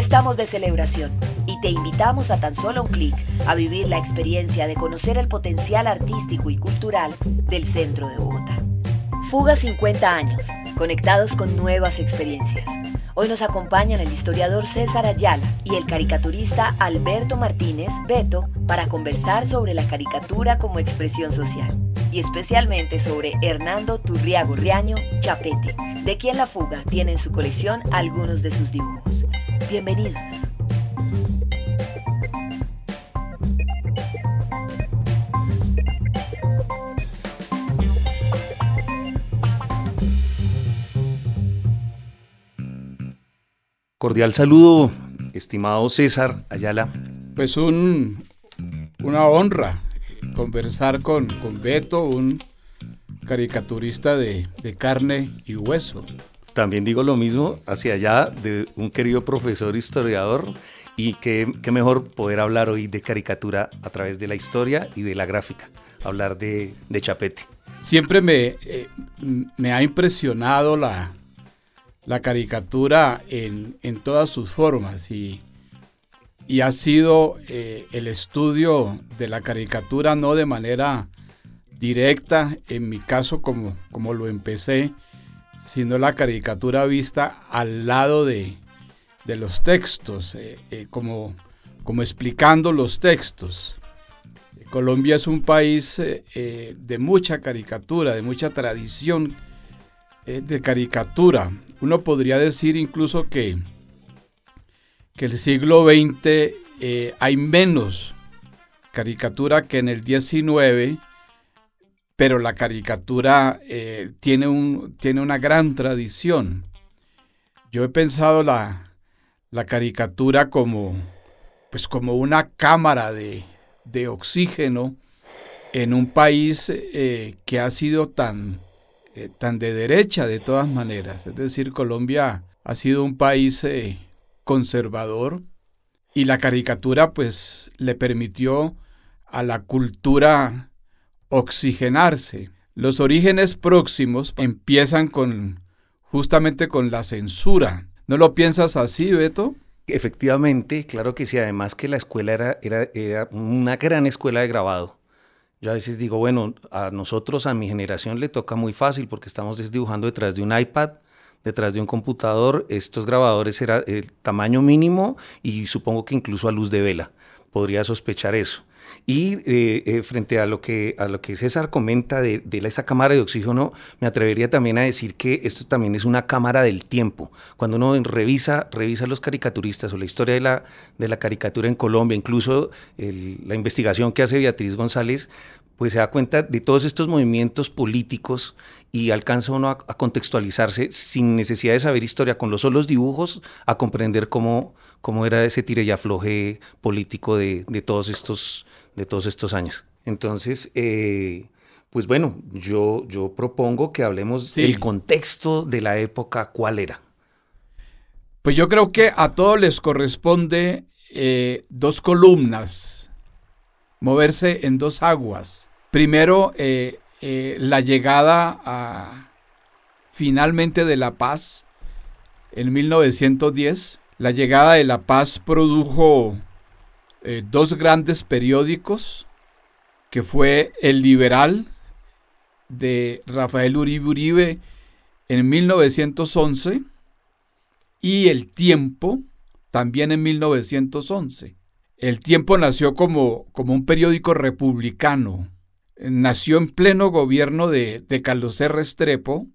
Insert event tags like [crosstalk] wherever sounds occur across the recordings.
Estamos de celebración y te invitamos a tan solo un clic a vivir la experiencia de conocer el potencial artístico y cultural del centro de Bogotá. Fuga 50 años, conectados con nuevas experiencias. Hoy nos acompañan el historiador César Ayala y el caricaturista Alberto Martínez Beto para conversar sobre la caricatura como expresión social y especialmente sobre Hernando Turriago Riaño Chapete, de quien la fuga tiene en su colección algunos de sus dibujos. Bienvenidos. Cordial saludo, estimado César Ayala. Pues un, una honra conversar con, con Beto, un caricaturista de, de carne y hueso. También digo lo mismo hacia allá de un querido profesor historiador y qué, qué mejor poder hablar hoy de caricatura a través de la historia y de la gráfica, hablar de, de Chapete. Siempre me, eh, me ha impresionado la, la caricatura en, en, todas sus formas y, y ha sido eh, el estudio de la caricatura no de manera directa, en mi caso como, como lo empecé, sino la caricatura vista al lado de, de los textos, eh, eh, como, como explicando los textos. Colombia es un país eh, de mucha caricatura, de mucha tradición de caricatura. Uno podría decir incluso que, que el siglo XX hay menos caricatura que en el XIX pero la caricatura eh, tiene, un, tiene una gran tradición. Yo he pensado la, la caricatura como, pues como una cámara de, de oxígeno en un país eh, que ha sido tan, eh, tan de derecha de todas maneras. Es decir, Colombia ha sido un país conservador y la caricatura pues le permitió a la cultura oxigenarse. Los orígenes próximos empiezan con justamente con la censura. ¿No lo piensas así, Beto? Efectivamente, claro que sí. Además que la escuela era, era, era una gran escuela de grabado. Yo a veces digo, bueno, a nosotros, a mi generación, le toca muy fácil porque estamos dibujando detrás de un iPad, detrás de un computador. Estos grabadores eran el tamaño mínimo y supongo que incluso a luz de vela. Podría sospechar eso. Y eh, eh, frente a lo, que, a lo que César comenta de, de, esa cámara de oxígeno, me atrevería también a decir que esto también es una cámara del tiempo. Cuando uno revisa, revisa los caricaturistas o la historia de la, de la caricatura en Colombia, incluso el, la investigación que hace Beatriz González, pues se da cuenta de todos estos movimientos políticos y alcanza uno a, a, contextualizarse sin necesidad de saber historia, con los solos dibujos, a comprender cómo, cómo era ese tire y afloje político de, de, todos, estos, de todos estos años. Entonces, eh, pues bueno, yo, yo propongo que hablemos sí. del contexto de la época, ¿cuál era? Pues yo creo que a todos les corresponde eh, dos columnas, moverse en dos aguas. Primero, eh, eh, la llegada a, finalmente de la paz en 1910. La llegada de la paz produjo eh, dos grandes periódicos, que fue El Liberal de Rafael Uribe Uribe en 1911 y El Tiempo también en 1911. El Tiempo nació como, como un periódico republicano nació en pleno gobierno de, de Carlos R. Restrepo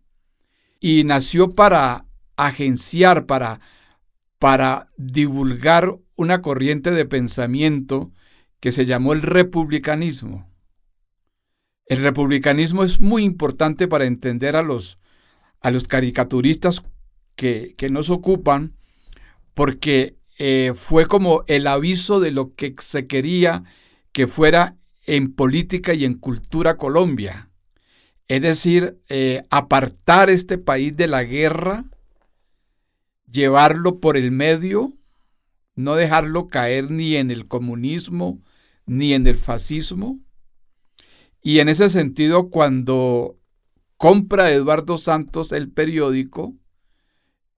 y nació para agenciar, para, para divulgar una corriente de pensamiento que se llamó el republicanismo. El republicanismo es muy importante para entender a los, a los caricaturistas que, que nos ocupan, porque eh, fue como el aviso de lo que se quería que fuera en política y en cultura Colombia. Es decir, eh, apartar este país de la guerra, llevarlo por el medio, no dejarlo caer ni en el comunismo ni en el fascismo. Y en ese sentido, cuando compra Eduardo Santos el periódico,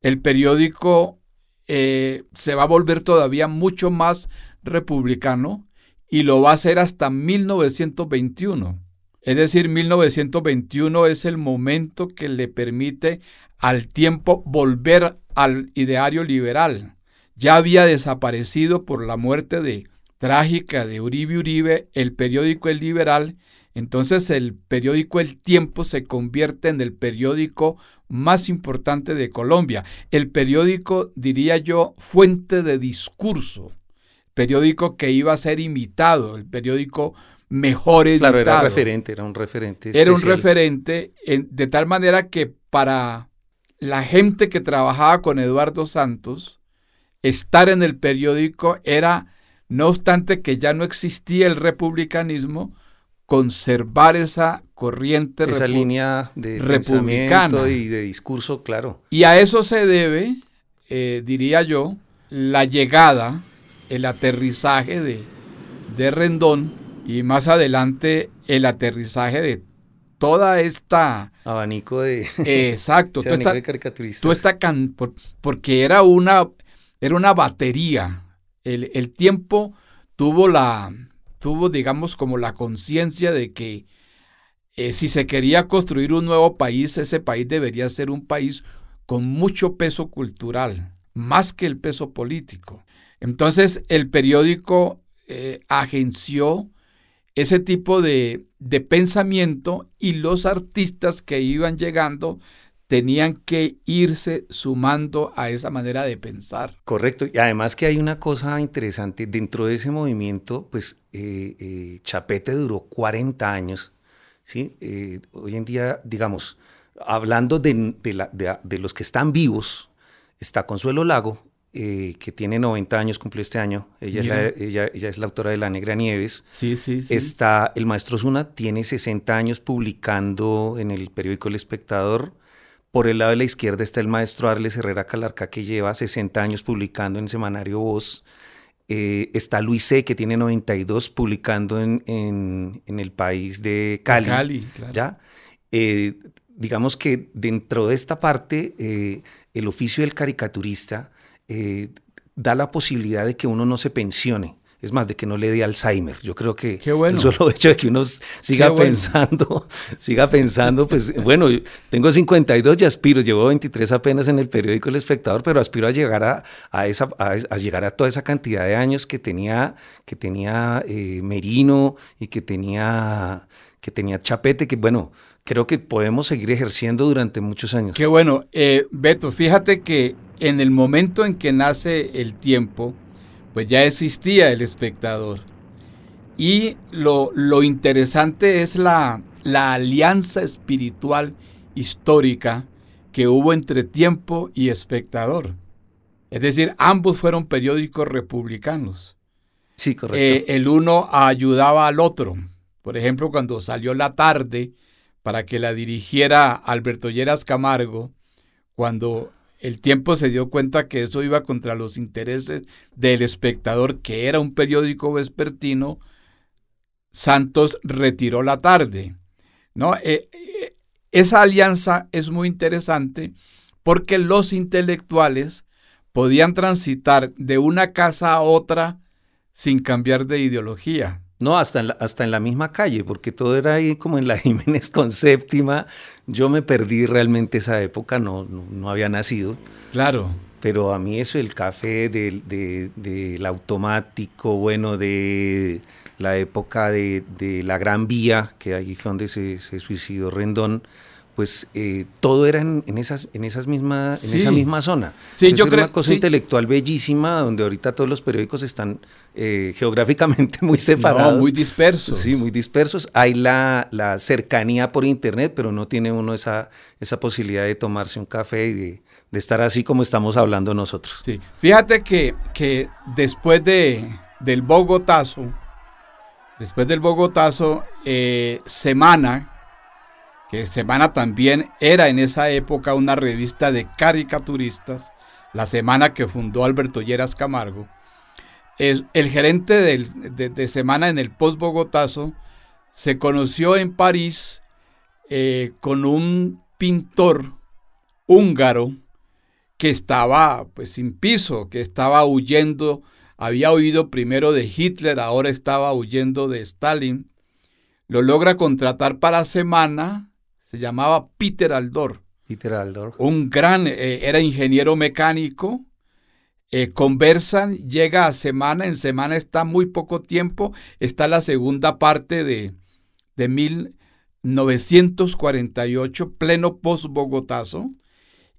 el periódico eh, se va a volver todavía mucho más republicano y lo va a hacer hasta 1921. Es decir, 1921 es el momento que le permite al tiempo volver al ideario liberal. Ya había desaparecido por la muerte de trágica de Uribe Uribe el periódico El Liberal, entonces el periódico El Tiempo se convierte en el periódico más importante de Colombia, el periódico, diría yo, fuente de discurso, periódico que iba a ser imitado, el periódico mejor editado. Claro, era referente, era un referente. Era un referente, de tal manera que para la gente que trabajaba con Eduardo Santos, estar en el periódico era, no obstante que ya no existía el republicanismo, conservar esa corriente esa línea de republicana y de discurso, claro. Y a eso se debe, eh, diría yo, la llegada, el aterrizaje de, de Rendón y más adelante el aterrizaje de toda esta abanico de exacto [laughs] tú esta, caricaturistas. Tú esta porque era una era una batería. El, el tiempo tuvo la tuvo digamos como la conciencia de que eh, si se quería construir un nuevo país ese país debería ser un país con mucho peso cultural más que el peso político. Entonces el periódico eh, agenció ese tipo de, pensamiento y los artistas que iban llegando tenían que irse sumando a esa manera de pensar. Correcto, y además que hay una cosa interesante, dentro de ese movimiento, pues eh, eh, Chapete duró 40 años, ¿sí? Eh, hoy en día, digamos, hablando de, de, los que están vivos, está Consuelo Lago, que tiene 90 años, cumplió este año. Ella es, la, ella, ella es, la, autora de La Negra Nieves. Sí, sí, sí. Está el maestro Zuna, tiene 60 años publicando en el periódico El Espectador. Por el lado de la izquierda está el maestro Arles Herrera Calarca, que lleva 60 años publicando en Semanario Voz. Eh, está Luis C., que tiene 92, publicando en, en, en el país de Cali. Cali, claro. ¿ya? Eh, digamos que dentro de esta parte, el oficio del caricaturista eh, da la posibilidad de que uno no se pensione. Es más, de que no le dé Alzheimer. Yo creo que el solo [laughs] hecho de que uno siga pensando, [laughs] siga pensando, pues bueno, tengo 52 y aspiro, llevo 23 apenas en el periódico El Espectador, pero aspiro a llegar a, a esa, a, llegar a toda esa cantidad de años que tenía, que tenía eh, Merino y que tenía, que tenía Chapete, que bueno, creo que podemos seguir ejerciendo durante muchos años. Qué bueno. Eh, Beto, fíjate que en el momento en que nace el tiempo, pues ya existía el espectador. Y lo, lo interesante es la, la alianza espiritual histórica que hubo entre tiempo y espectador. Es decir, ambos fueron periódicos republicanos. Sí, correcto. Eh, el uno ayudaba al otro. Por ejemplo, cuando salió la tarde para que la dirigiera Alberto Lleras Camargo, cuando el tiempo se dio cuenta que eso iba contra los intereses del espectador, que era un periódico vespertino, Santos retiró la tarde. ¿no? Eh, eh, esa alianza es muy interesante porque los intelectuales podían transitar de una casa a otra sin cambiar de ideología. No, hasta en, la, hasta en la misma calle, porque todo era ahí como en la [laughs] Jiménez con séptima. Yo me perdí realmente esa época, no, no, había nacido. Claro. Pero a mí eso, el café del, del automático, bueno, de la época de, de, la Gran Vía, que ahí fue donde se, se suicidó Rendón, pues eh, todo era en, esas, en, esas misma, en esa misma zona. Sí, yo creo, una cosa intelectual bellísima, donde ahorita todos los periódicos están eh, geográficamente [laughs] muy separados. muy dispersos. Sí, muy dispersos. Hay la, la, cercanía por internet, pero no tiene uno esa, esa posibilidad de tomarse un café y de, de estar así como estamos hablando nosotros. Sí. Fíjate que, que después de, del Bogotazo, después del Bogotazo, eh, Semana, que Semana también era en esa época una revista de caricaturistas, la semana que fundó Alberto Lleras Camargo. Es, el gerente de, Semana en el post-Bogotazo se conoció en París eh, con un pintor húngaro que estaba pues sin piso, que estaba huyendo, había huido primero de Hitler, ahora estaba huyendo de Stalin. Lo logra contratar para Semana, se llamaba Peter Aldor. Peter Aldor. Un gran, eh, era ingeniero mecánico. Eh, conversan, llega a Semana, en Semana está muy poco tiempo, está la segunda parte de, de 1948, pleno post-Bogotazo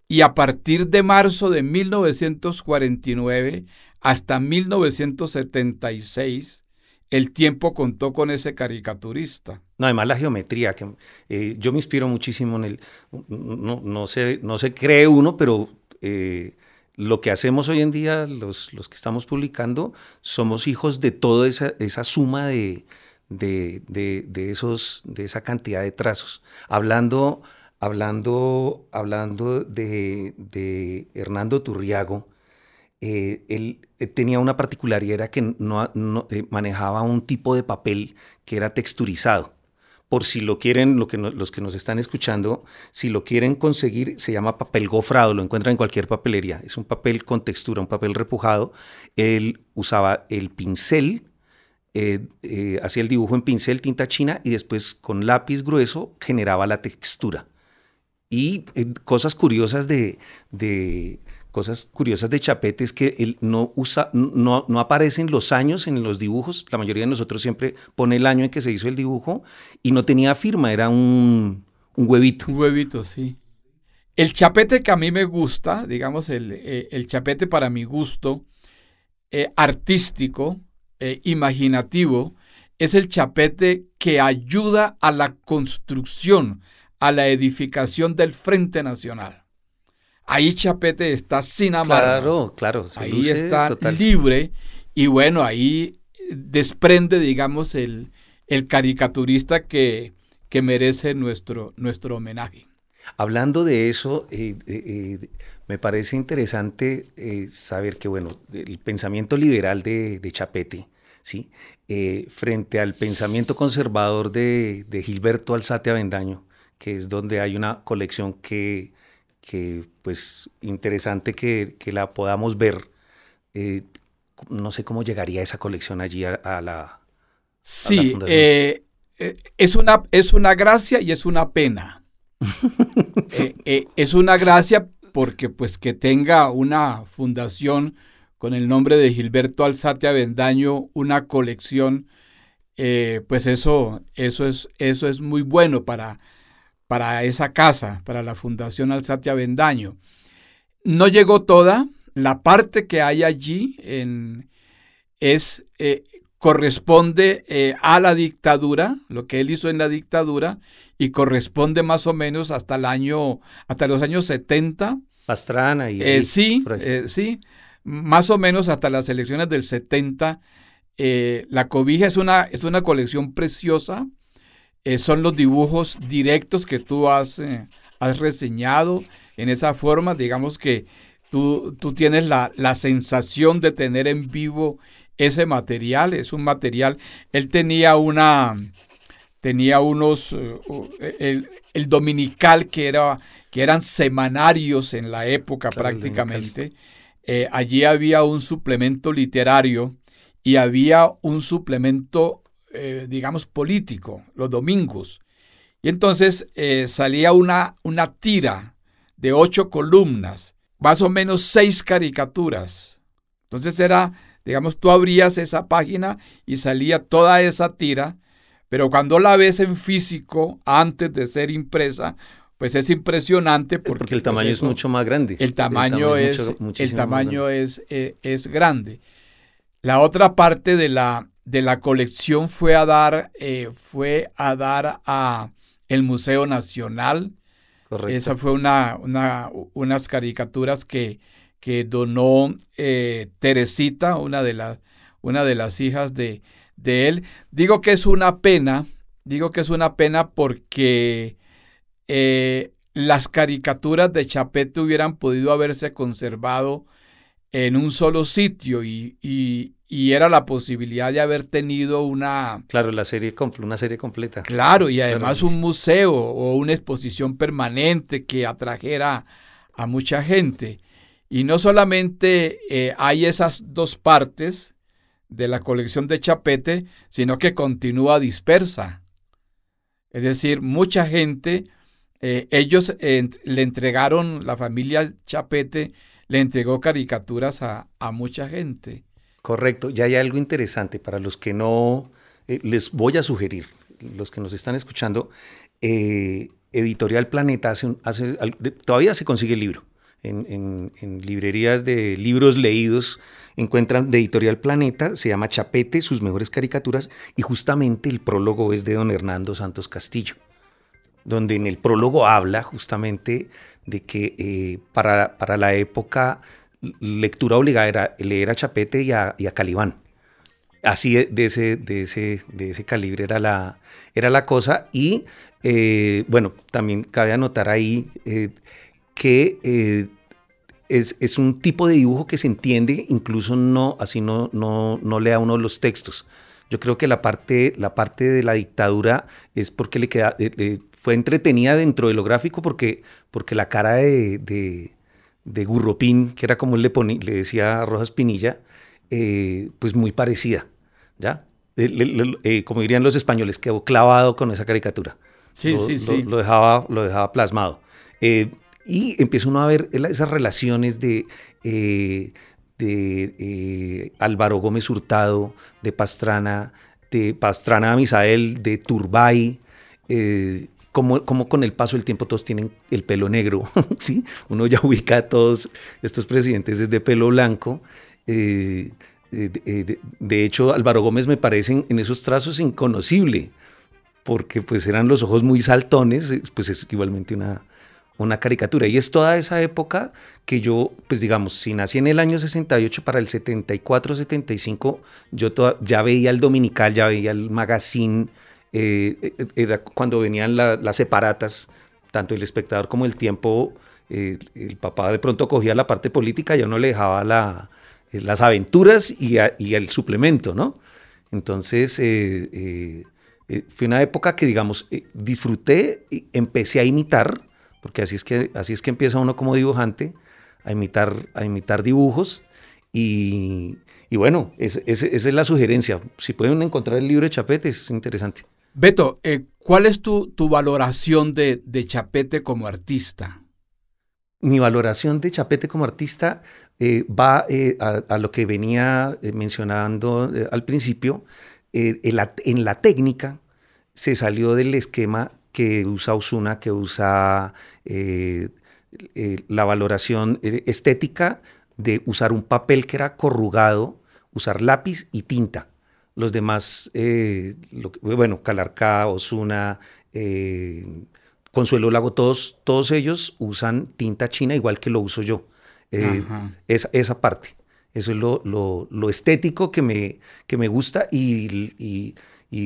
y a partir de marzo de 1949 hasta 1976, el tiempo contó con ese caricaturista. No, además la geometría, que eh, yo me inspiro muchísimo en el, no, no, se, no se cree uno, pero eh, lo que hacemos hoy en día, los, los, que estamos publicando, somos hijos de toda esa, esa suma de, de, de, de, esos, de esa cantidad de trazos. Hablando hablando, hablando de, de Hernando Turriago, eh, él eh, tenía una particularidad que no, eh, manejaba un tipo de papel que era texturizado. Por si lo quieren, los que nos están escuchando, si lo quieren conseguir, se llama papel gofrado, lo encuentran en cualquier papelería. Es un papel con textura, un papel repujado. Él usaba el pincel, hacía el dibujo en pincel, tinta china, y después con lápiz grueso generaba la textura. Y cosas curiosas de, cosas curiosas de Chapete es que él no usa, no, no aparecen los años en los dibujos. La mayoría de nosotros siempre pone el año en que se hizo el dibujo y no tenía firma, era un, huevito. Un huevito, sí. El chapete que a mí me gusta, digamos, el, eh, el chapete para mi gusto, eh, artístico, imaginativo, es el chapete que ayuda a la construcción a la edificación del Frente Nacional. Ahí Chapete está sin amarras. Claro, claro. ahí está libre y bueno, ahí desprende, digamos, el, el caricaturista que, que merece nuestro, nuestro homenaje. Hablando de eso, eh, eh, eh, me parece interesante saber que, bueno, el pensamiento liberal de, de Chapete, ¿sí? frente al pensamiento conservador de, de Gilberto Alzate Avendaño, que es donde hay una colección que, que pues, interesante que, que la podamos ver. Eh, no sé cómo llegaría esa colección allí a, la. Sí, eh, eh, es, una, es una gracia y es una pena. [laughs] es una gracia porque pues que tenga una fundación con el nombre de Gilberto Alzate Avendaño, una colección, pues eso, eso, es, eso es muy bueno para, para esa casa, para la Fundación Alsatia Vendaño. No llegó toda, la parte que hay allí en, es, eh, corresponde eh, a la dictadura, lo que él hizo en la dictadura, y corresponde más o menos hasta el año, hasta los años 70. Pastrana y... Eh, sí, sí, más o menos hasta las elecciones del 70. la cobija es una, es una colección preciosa eh, son los dibujos directos que tú has, eh, has reseñado en esa forma. Digamos que tú, tú tienes la, la, sensación de tener en vivo ese material. Es un material. Él tenía una. Tenía unos. Eh, el, el, dominical que, era, que eran semanarios en la época prácticamente. allí había un suplemento literario y había un suplemento eh, digamos, político, los domingos. Y entonces eh, salía una, una tira de ocho columnas, más o menos seis caricaturas. Entonces era, digamos, tú abrías esa página y salía toda esa tira, pero cuando la ves en físico, antes de ser impresa, pues es impresionante porque, el tamaño pues, es mucho más grande. El tamaño, es, el tamaño es, eh, es grande. La otra parte de la, de la colección fue a dar, eh, fue a dar a el Museo Nacional. Correcto. Esa fue una, una unas caricaturas que, que donó eh, Teresita, una de, las una de las hijas de, de, él. Digo que es una pena, digo que es una pena porque eh, las caricaturas de Chapete hubieran podido haberse conservado en un solo sitio y, y era la posibilidad de haber tenido una... Claro, la serie, una serie completa. Claro, y además un museo o una exposición permanente que atrajera a mucha gente. Y no solamente eh, hay esas dos partes de la colección de Chapete, sino que continúa dispersa. Es decir, mucha gente, eh, ellos le entregaron, la familia Chapete le entregó caricaturas a, mucha gente. Correcto, ya hay algo interesante para los que no, eh, les voy a sugerir, los que nos están escuchando, eh, Editorial Planeta hace, todavía se consigue el libro. En, en, librerías de libros leídos encuentran de Editorial Planeta, se llama Chapete, sus mejores caricaturas, y justamente el prólogo es de don Hernando Santos Castillo, donde en el prólogo habla justamente de que eh, para, para, la época lectura obligada era leer a Chapete y a, y Calibán. Así de ese, de, ese, de ese calibre era la, era la cosa. Y eh, bueno, también cabe anotar ahí eh, que es, es, un tipo de dibujo que se entiende, incluso no, así no, no, no lea uno los textos. Yo creo que la parte, la parte de la dictadura es porque le queda, fue entretenida dentro de lo gráfico porque, porque la cara de, de, Gurropín, que era como le, le decía a Rojas Pinilla, eh, pues muy parecida, ¿ya? Eh, como dirían los españoles, quedó clavado con esa caricatura. Sí, sí, sí. Lo dejaba, lo dejaba plasmado. Eh, y empieza uno a ver esas relaciones de, de Álvaro Gómez Hurtado, de Pastrana, de Pastrana Misael, de Turbay, como, como, con el paso del tiempo todos tienen el pelo negro, [laughs] ¿sí? Uno ya ubica a todos estos presidentes desde pelo blanco. Eh, eh, eh, de, hecho, Álvaro Gómez me parece en, esos trazos inconocible, porque pues eran los ojos muy saltones, pues es igualmente una, una caricatura. Y es toda esa época que yo, pues digamos, si nací en el año 68, para el 74, 75, yo ya veía el Dominical, ya veía el Magazine, eh, eh, era cuando venían las separatas, tanto el espectador como el tiempo, eh, el papá de pronto cogía la parte política y uno le dejaba la, las aventuras y, el suplemento, ¿no? Entonces, fue una época que, digamos, disfruté, empecé a imitar, porque así es que, así es que empieza uno como dibujante, a imitar, a imitar dibujos. Y, bueno, esa es la sugerencia. Si pueden encontrar el libro de Chapete, es interesante. Beto, eh, ¿cuál es tu, tu valoración de, Chapete como artista? Mi valoración de Chapete como artista eh, va eh, a, lo que venía mencionando al principio. En la, en, la, técnica se salió del esquema que usa Osuna, que usa la valoración estética de usar un papel que era corrugado, usar lápiz y tinta los demás, eh, bueno, Calarcá, Osuna, eh, Consuelo Lago, todos, todos ellos usan tinta china igual que lo uso yo. Eh, esa, esa, parte. Eso es lo, lo, estético que me, que me gusta y, y,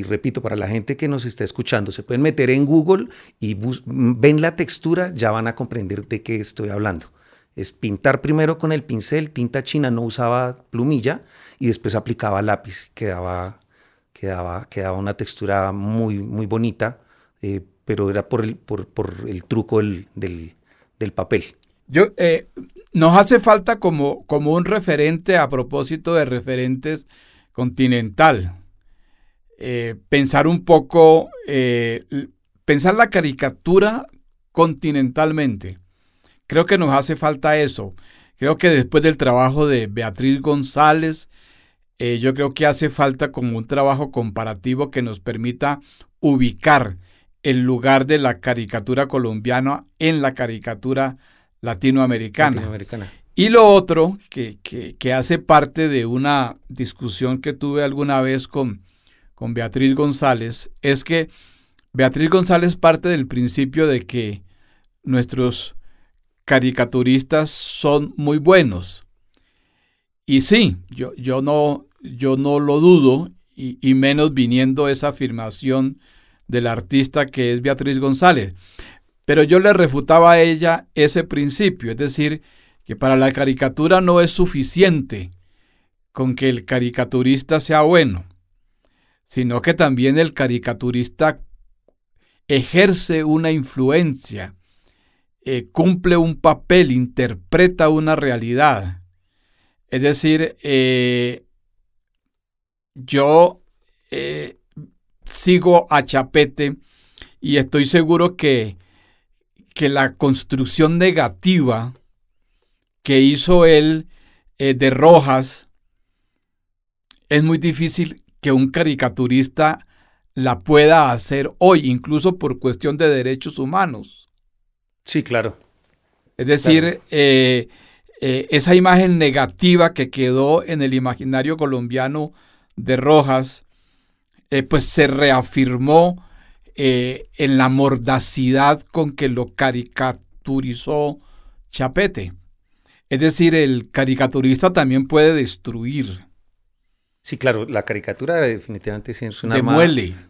repito, para la gente que nos está escuchando, se pueden meter en Google y ven la textura, ya van a comprender de qué estoy hablando es pintar primero con el pincel, tinta china, no usaba plumilla y después aplicaba lápiz, quedaba, quedaba, quedaba una textura muy, muy bonita, eh, pero era por el, por, el truco del, del, papel. Yo, eh, nos hace falta como, como un referente a propósito de referentes continental. Eh, pensar un poco, pensar la caricatura continentalmente. Creo que nos hace falta eso. Creo que después del trabajo de Beatriz González, eh, yo creo que hace falta como un trabajo comparativo que nos permita ubicar el lugar de la caricatura colombiana en la caricatura latinoamericana. Y lo otro, que, que, hace parte de una discusión que tuve alguna vez con, con Beatriz González, es que Beatriz González parte del principio de que nuestros caricaturistas son muy buenos. Y sí, yo, yo, no, yo no lo dudo, y, menos viniendo esa afirmación del artista que es Beatriz González. Pero yo le refutaba a ella ese principio, es decir, que para la caricatura no es suficiente con que el caricaturista sea bueno, sino que también el caricaturista ejerce una influencia eh, cumple un papel, interpreta una realidad. Es decir, eh, yo eh, sigo a Chapete y estoy seguro que, que la construcción negativa que hizo él de Rojas es muy difícil que un caricaturista la pueda hacer hoy, incluso por cuestión de derechos humanos. Sí, claro. Es decir, eh, eh, esa imagen negativa que quedó en el imaginario colombiano de Rojas, eh, pues se reafirmó en la mordacidad con que lo caricaturizó Chapete. Es decir, el caricaturista también puede destruir. Sí, claro, la caricatura definitivamente es una, arma,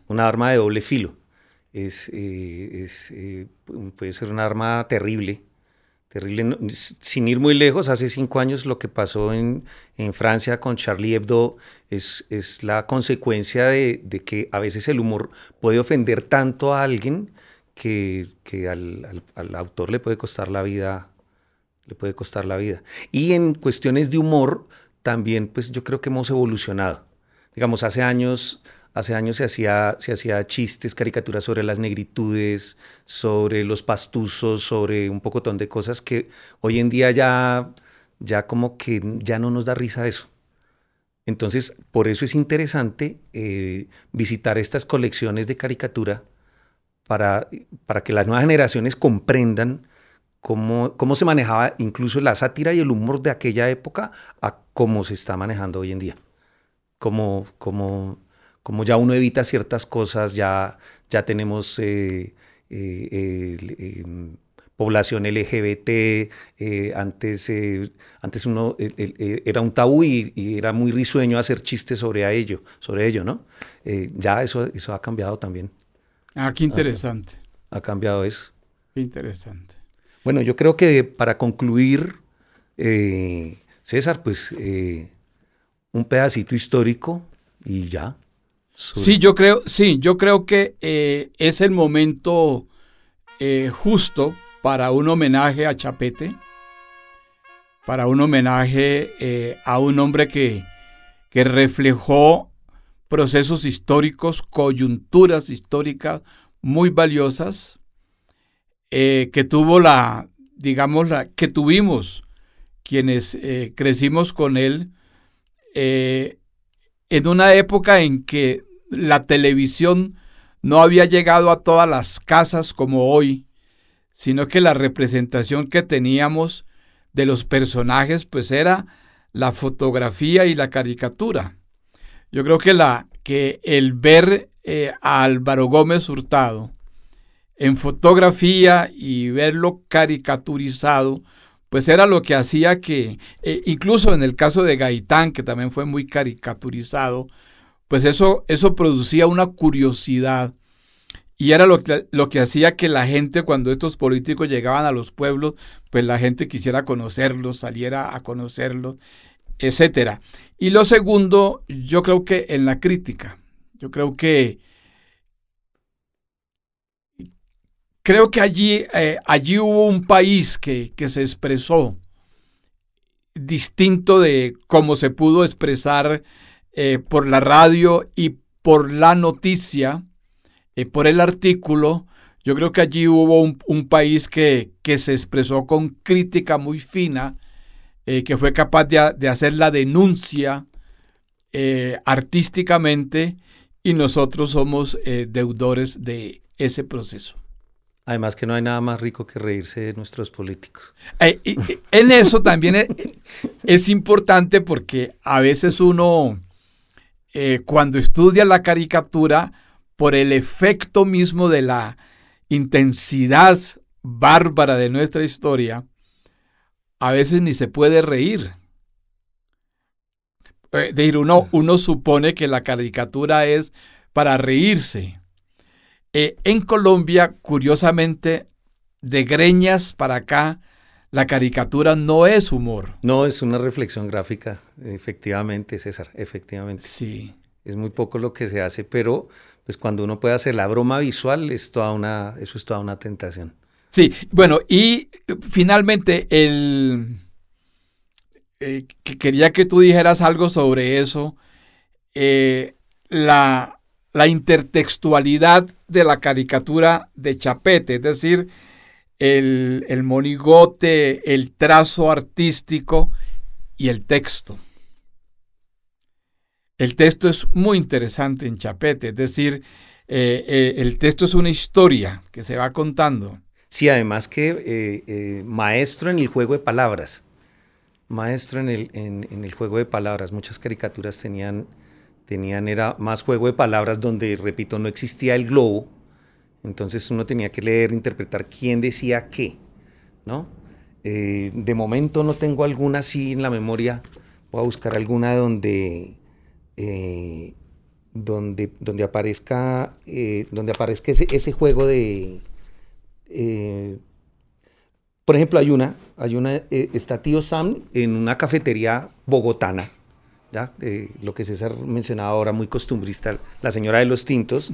una arma de doble filo. Es, eh, eh, puede ser un arma terrible, terrible. Sin ir muy lejos, hace cinco años lo que pasó en, Francia con Charlie Hebdo es, es la consecuencia de, que a veces el humor puede ofender tanto a alguien que, al, al autor le puede costar la vida le puede costar la vida. Y en cuestiones de humor, también pues yo creo que hemos evolucionado. Digamos, hace años, hace años se hacía, se hacía chistes, caricaturas sobre las negritudes, sobre los pastuzos, sobre un pocotón de cosas que hoy en día ya, ya como que ya no nos da risa eso. Entonces, por eso es interesante eh, visitar estas colecciones de caricatura para, para que las nuevas generaciones comprendan cómo, cómo se manejaba incluso la sátira y el humor de aquella época a cómo se está manejando hoy en día. Como, como, como ya uno evita ciertas cosas, ya, ya tenemos eh, eh, em, población LGBT, eh, antes, antes uno era un tabú y, era muy risueño hacer chistes sobre ello, sobre ello, ¿no? ya eso, eso ha cambiado también. Ah, qué interesante. Ha, ha cambiado eso. Qué interesante. Bueno, yo creo que para concluir, eh, César, pues eh, un pedacito histórico y ya. Sí, yo creo, sí, yo creo que eh, es el momento justo para un homenaje a Chapete, para un homenaje a un hombre que, que reflejó procesos históricos, coyunturas históricas muy valiosas eh, que tuvo la, digamos, la, que tuvimos quienes eh, crecimos con él eh, en una época en que la televisión no había llegado a todas las casas como hoy, sino que la representación que teníamos de los personajes pues era la fotografía y la caricatura. Yo creo que, la, que el ver a Álvaro Gómez Hurtado en fotografía y verlo caricaturizado, pues era lo que hacía que, eh, incluso en el caso de Gaitán, que también fue muy caricaturizado, pues eso, eso producía una curiosidad. Y era lo que, lo que hacía que la gente, cuando estos políticos llegaban a los pueblos, pues la gente quisiera conocerlos, saliera a conocerlos, etc. Y lo segundo, yo creo que en la crítica. Yo creo que creo que allí, eh, allí hubo un país que, se expresó distinto de cómo se pudo expresar eh, por la radio y por la noticia, eh, por el artículo. Yo creo que allí hubo un, país que, que, se expresó con crítica muy fina, que fue capaz de, de hacer la denuncia artísticamente y nosotros somos deudores de ese proceso. Además que no hay nada más rico que reírse de nuestros políticos. Eh, en eso también es, importante porque a veces uno, eh, cuando estudia la caricatura, por el efecto mismo de la intensidad bárbara de nuestra historia, a veces ni se puede reír. Eh, de uno, uno supone que la caricatura es para reírse. Eh, en Colombia, curiosamente, de Greñas para acá, la caricatura no es humor. No, es una reflexión gráfica, efectivamente, César, efectivamente. Sí. Es muy poco lo que se hace, pero pues cuando uno puede hacer la broma visual, es toda una, eso es toda una tentación. Sí, bueno, y finalmente el eh, que quería que tú dijeras algo sobre eso, eh, la, la intertextualidad de la caricatura de Chapete, es decir, el, monigote, el trazo artístico y el texto. El texto es muy interesante en Chapete, es decir, eh, eh, el texto es una historia que se va contando. Sí, además que eh, maestro en el juego de palabras, maestro en, el juego de palabras, muchas caricaturas tenían, tenían, era más juego de palabras donde, repito, no existía el globo, entonces uno tenía que leer, interpretar quién decía qué, ¿no? de momento no tengo alguna así en la memoria, voy a buscar alguna donde eh, donde, donde aparezca, eh, donde aparezca ese, juego de... Eh, por ejemplo, hay una, hay una, está Tío Sam en una cafetería bogotana, ¿ya? lo que César mencionaba ahora, muy costumbrista, la señora de los tintos,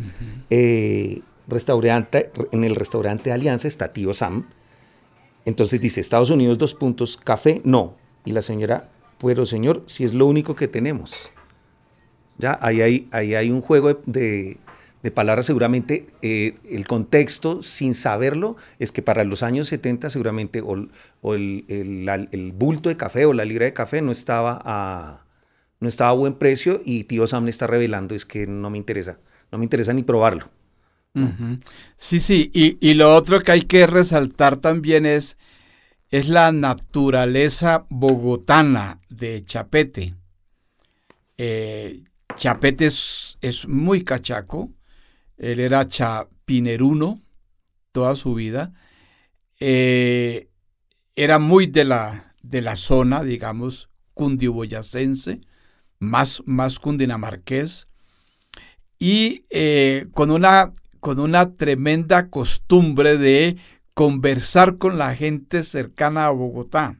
restaurante, en el restaurante Alianza está Tío Sam, entonces dice, Estados Unidos, dos puntos, café, no, y la señora, pero señor, si es lo único que tenemos. ¿ya? Ahí hay, ahí hay un juego de, palabras, seguramente eh, el contexto, sin saberlo, es que para los años 70 seguramente o, el, bulto de café o la libra de café no estaba a, no estaba a buen precio y tío Sam le está revelando es que no me interesa, no me interesa ni probarlo. Sí, sí, y, lo otro que hay que resaltar también es, es la naturaleza bogotana de Chapete. Eh, Chapete es, muy cachaco. Él era chapineruno toda su vida. Eh, era muy de la, de la zona, digamos, cundiboyacense, más, más cundinamarqués. Y eh, con, una, con una tremenda costumbre de conversar con la gente cercana a Bogotá.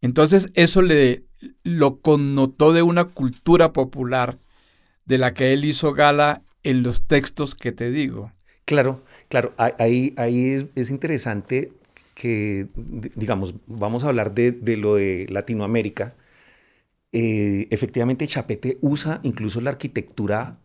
Entonces eso le, lo connotó de una cultura popular de la que él hizo gala en los textos que te digo. Claro, claro, ahí, ahí es, interesante que, digamos, vamos a hablar de, lo de Latinoamérica. Eh, efectivamente, Chapete usa incluso la arquitectura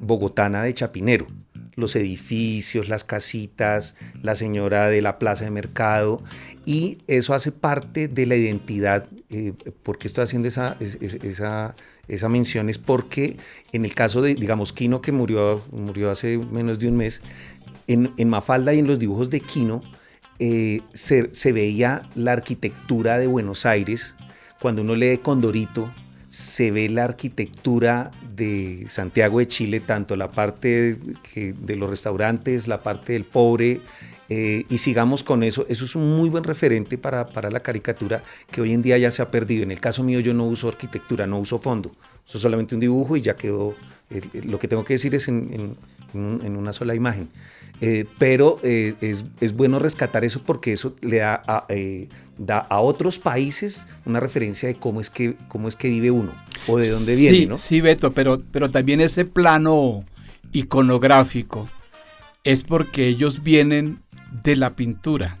bogotana de Chapinero los edificios, las casitas, la señora de la plaza de mercado, y eso hace parte de la identidad. Eh, ¿Por estoy haciendo esa, esa, esa mención? Es porque en el caso de, digamos, Quino, que murió, murió hace menos de un mes, en, en Mafalda y en los dibujos de Quino eh, se, se veía la arquitectura de Buenos Aires. Cuando uno lee Condorito, se ve la arquitectura de Santiago de Chile, tanto la parte de los restaurantes, la parte del pobre, eh, y sigamos con eso. Eso es un muy buen referente para, la caricatura que hoy en día ya se ha perdido. En el caso mío yo no uso arquitectura, no uso fondo, uso solamente un dibujo y ya quedó, lo que tengo que decir es en una sola imagen. Eh, pero eh, es, bueno rescatar eso porque eso le da a, eh, da a otros países una referencia de cómo es que, cómo es que vive uno o de dónde viene, ¿no? Sí, Beto, pero, pero también ese plano iconográfico es porque ellos vienen de la pintura.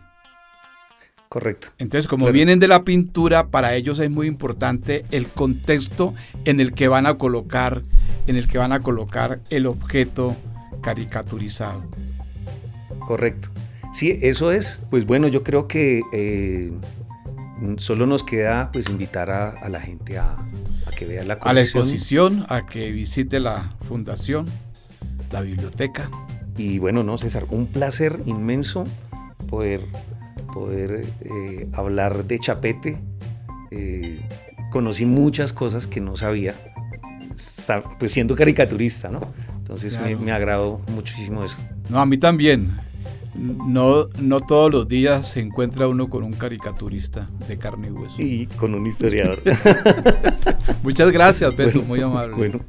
Correcto. Entonces, como vienen de la pintura, para ellos es muy importante el contexto en el que van a colocar, en el que van a colocar el objeto caricaturizado. Correcto. Sí, eso es. Pues bueno, yo creo que eh, solo nos queda pues invitar a, la gente a, que vea la colección. A la exposición, a que visite la fundación, la biblioteca. Y bueno, no, César, un placer inmenso poder, poder eh, hablar de Chapete. Eh, conocí muchas cosas que no sabía, pues siendo caricaturista, ¿no? Entonces me, me agradó muchísimo eso. No, a mí también no, no todos los días se encuentra uno con un caricaturista de carne y hueso. Y con un historiador. [laughs] Muchas gracias, Beto, muy amable. Bueno.